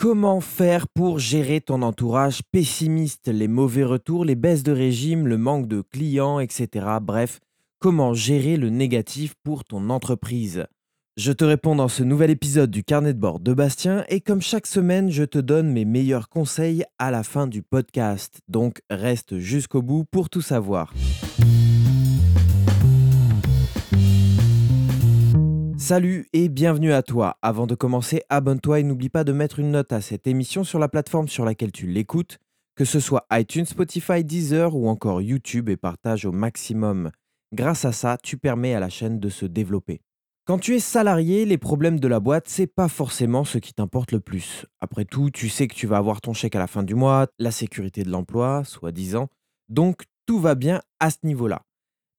Comment faire pour gérer ton entourage pessimiste, les mauvais retours, les baisses de régime, le manque de clients, etc. Bref, comment gérer le négatif pour ton entreprise? Je te réponds dans ce nouvel épisode du carnet de bord de Bastien et comme chaque semaine, je te donne mes meilleurs conseils à la fin du podcast. Donc reste jusqu'au bout pour tout savoir. Salut et bienvenue à toi. Avant de commencer, abonne-toi et n'oublie pas de mettre une note à cette émission sur la plateforme sur laquelle tu l'écoutes, que ce soit iTunes, Spotify, Deezer ou encore YouTube et partage au maximum. Grâce à ça, tu permets à la chaîne de se développer. Quand tu es salarié, les problèmes de la boîte, c'est pas forcément ce qui t'importe le plus. Après tout, tu sais que tu vas avoir ton chèque à la fin du mois, la sécurité de l'emploi, soi-disant. Donc tout va bien à ce niveau-là.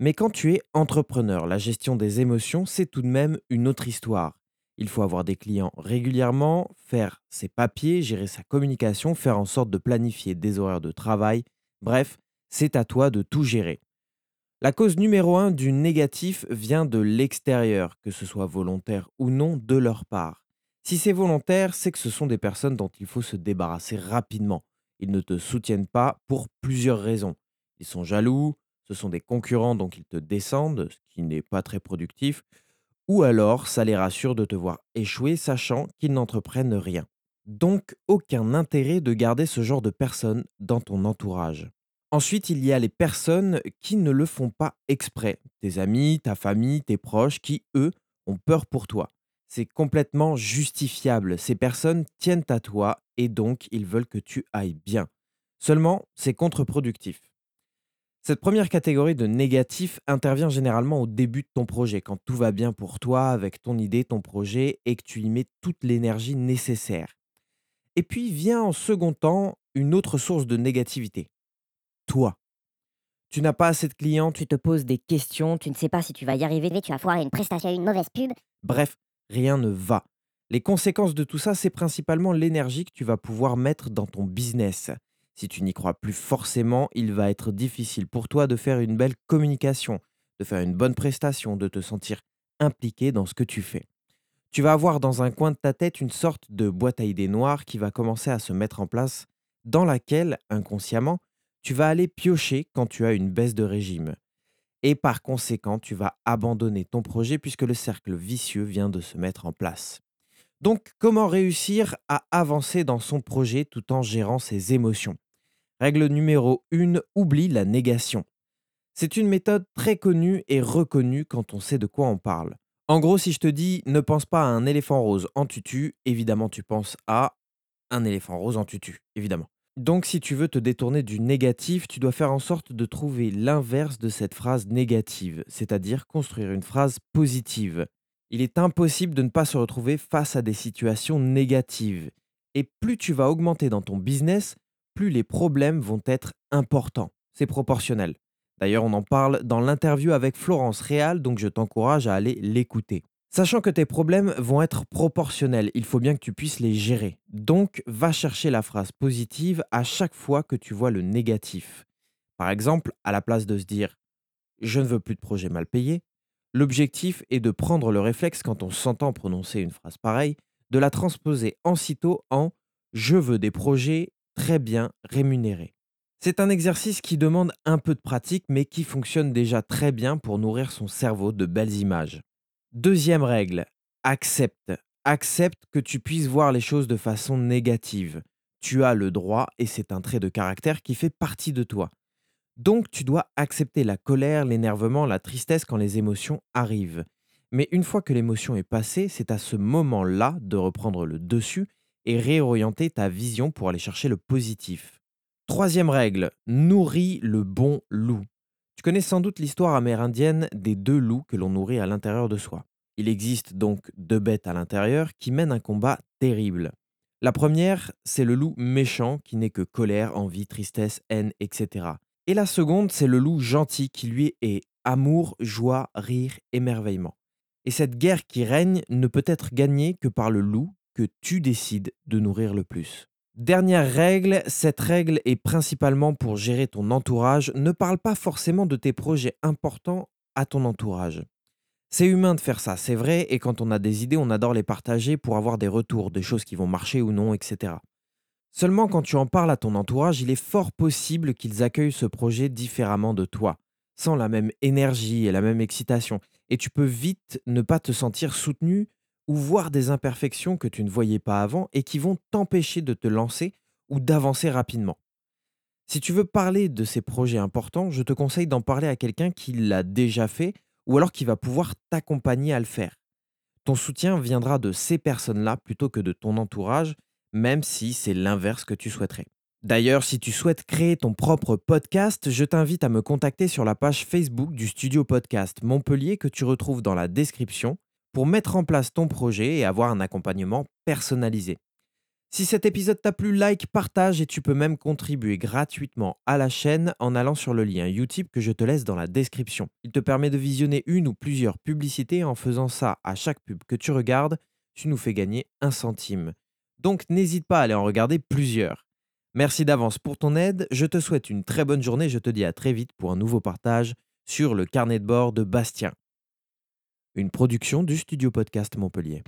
Mais quand tu es entrepreneur, la gestion des émotions, c'est tout de même une autre histoire. Il faut avoir des clients régulièrement, faire ses papiers, gérer sa communication, faire en sorte de planifier des horaires de travail. Bref, c'est à toi de tout gérer. La cause numéro un du négatif vient de l'extérieur, que ce soit volontaire ou non de leur part. Si c'est volontaire, c'est que ce sont des personnes dont il faut se débarrasser rapidement. Ils ne te soutiennent pas pour plusieurs raisons. Ils sont jaloux, ce sont des concurrents donc ils te descendent, ce qui n'est pas très productif, ou alors ça les rassure de te voir échouer sachant qu'ils n'entreprennent rien. Donc aucun intérêt de garder ce genre de personnes dans ton entourage. Ensuite, il y a les personnes qui ne le font pas exprès. Tes amis, ta famille, tes proches qui, eux, ont peur pour toi. C'est complètement justifiable. Ces personnes tiennent à toi et donc ils veulent que tu ailles bien. Seulement, c'est contre-productif. Cette première catégorie de négatifs intervient généralement au début de ton projet, quand tout va bien pour toi avec ton idée, ton projet, et que tu y mets toute l'énergie nécessaire. Et puis vient en second temps une autre source de négativité. Toi. Tu n'as pas assez de clients, Tu te poses des questions, tu ne sais pas si tu vas y arriver, tu vas foirer une prestation, une mauvaise pub. bref, rien ne va. Les conséquences de tout ça, c'est principalement l'énergie que tu vas pouvoir mettre dans ton business. Si tu n'y crois plus forcément, il va être difficile pour toi de faire une belle communication, de faire une bonne prestation, de te sentir impliqué dans ce que tu fais. Tu vas avoir dans un coin de ta tête une sorte de boîte à idées noire qui va commencer à se mettre en place, dans laquelle, inconsciemment, tu vas aller piocher quand tu as une baisse de régime. Et par conséquent, tu vas abandonner ton projet puisque le cercle vicieux vient de se mettre en place. Donc, comment réussir à avancer dans son projet tout en gérant ses émotions? Règle numéro 1, oublie la négation. C'est une méthode très connue et reconnue quand on sait de quoi on parle. En gros, si je te dis ne pense pas à un éléphant rose en tutu, évidemment tu penses à un éléphant rose en tutu, évidemment. Donc si tu veux te détourner du négatif, tu dois faire en sorte de trouver l'inverse de cette phrase négative, c'est-à-dire construire une phrase positive. Il est impossible de ne pas se retrouver face à des situations négatives. Et plus tu vas augmenter dans ton business, plus les problèmes vont être importants. C'est proportionnel. D'ailleurs, on en parle dans l'interview avec Florence Réal, donc je t'encourage à aller l'écouter. Sachant que tes problèmes vont être proportionnels, il faut bien que tu puisses les gérer. Donc, va chercher la phrase positive à chaque fois que tu vois le négatif. Par exemple, à la place de se dire ⁇ Je ne veux plus de projet mal payé ⁇ L'objectif est de prendre le réflexe quand on s'entend prononcer une phrase pareille, de la transposer aussitôt en je veux des projets très bien rémunérés. C'est un exercice qui demande un peu de pratique mais qui fonctionne déjà très bien pour nourrir son cerveau de belles images. Deuxième règle, accepte. Accepte que tu puisses voir les choses de façon négative. Tu as le droit et c'est un trait de caractère qui fait partie de toi. Donc tu dois accepter la colère, l'énervement, la tristesse quand les émotions arrivent. Mais une fois que l'émotion est passée, c'est à ce moment-là de reprendre le dessus et réorienter ta vision pour aller chercher le positif. Troisième règle, nourris le bon loup. Tu connais sans doute l'histoire amérindienne des deux loups que l'on nourrit à l'intérieur de soi. Il existe donc deux bêtes à l'intérieur qui mènent un combat terrible. La première, c'est le loup méchant qui n'est que colère, envie, tristesse, haine, etc. Et la seconde, c'est le loup gentil qui lui est amour, joie, rire, émerveillement. Et cette guerre qui règne ne peut être gagnée que par le loup que tu décides de nourrir le plus. Dernière règle, cette règle est principalement pour gérer ton entourage. Ne parle pas forcément de tes projets importants à ton entourage. C'est humain de faire ça, c'est vrai, et quand on a des idées, on adore les partager pour avoir des retours, des choses qui vont marcher ou non, etc. Seulement quand tu en parles à ton entourage, il est fort possible qu'ils accueillent ce projet différemment de toi, sans la même énergie et la même excitation, et tu peux vite ne pas te sentir soutenu ou voir des imperfections que tu ne voyais pas avant et qui vont t'empêcher de te lancer ou d'avancer rapidement. Si tu veux parler de ces projets importants, je te conseille d'en parler à quelqu'un qui l'a déjà fait ou alors qui va pouvoir t'accompagner à le faire. Ton soutien viendra de ces personnes-là plutôt que de ton entourage, même si c'est l'inverse que tu souhaiterais. D'ailleurs, si tu souhaites créer ton propre podcast, je t'invite à me contacter sur la page Facebook du studio podcast Montpellier que tu retrouves dans la description pour mettre en place ton projet et avoir un accompagnement personnalisé. Si cet épisode t'a plu, like, partage et tu peux même contribuer gratuitement à la chaîne en allant sur le lien Utip que je te laisse dans la description. Il te permet de visionner une ou plusieurs publicités en faisant ça à chaque pub que tu regardes, tu nous fais gagner un centime. Donc n'hésite pas à aller en regarder plusieurs. Merci d'avance pour ton aide, je te souhaite une très bonne journée, je te dis à très vite pour un nouveau partage sur le carnet de bord de Bastien. Une production du Studio Podcast Montpellier.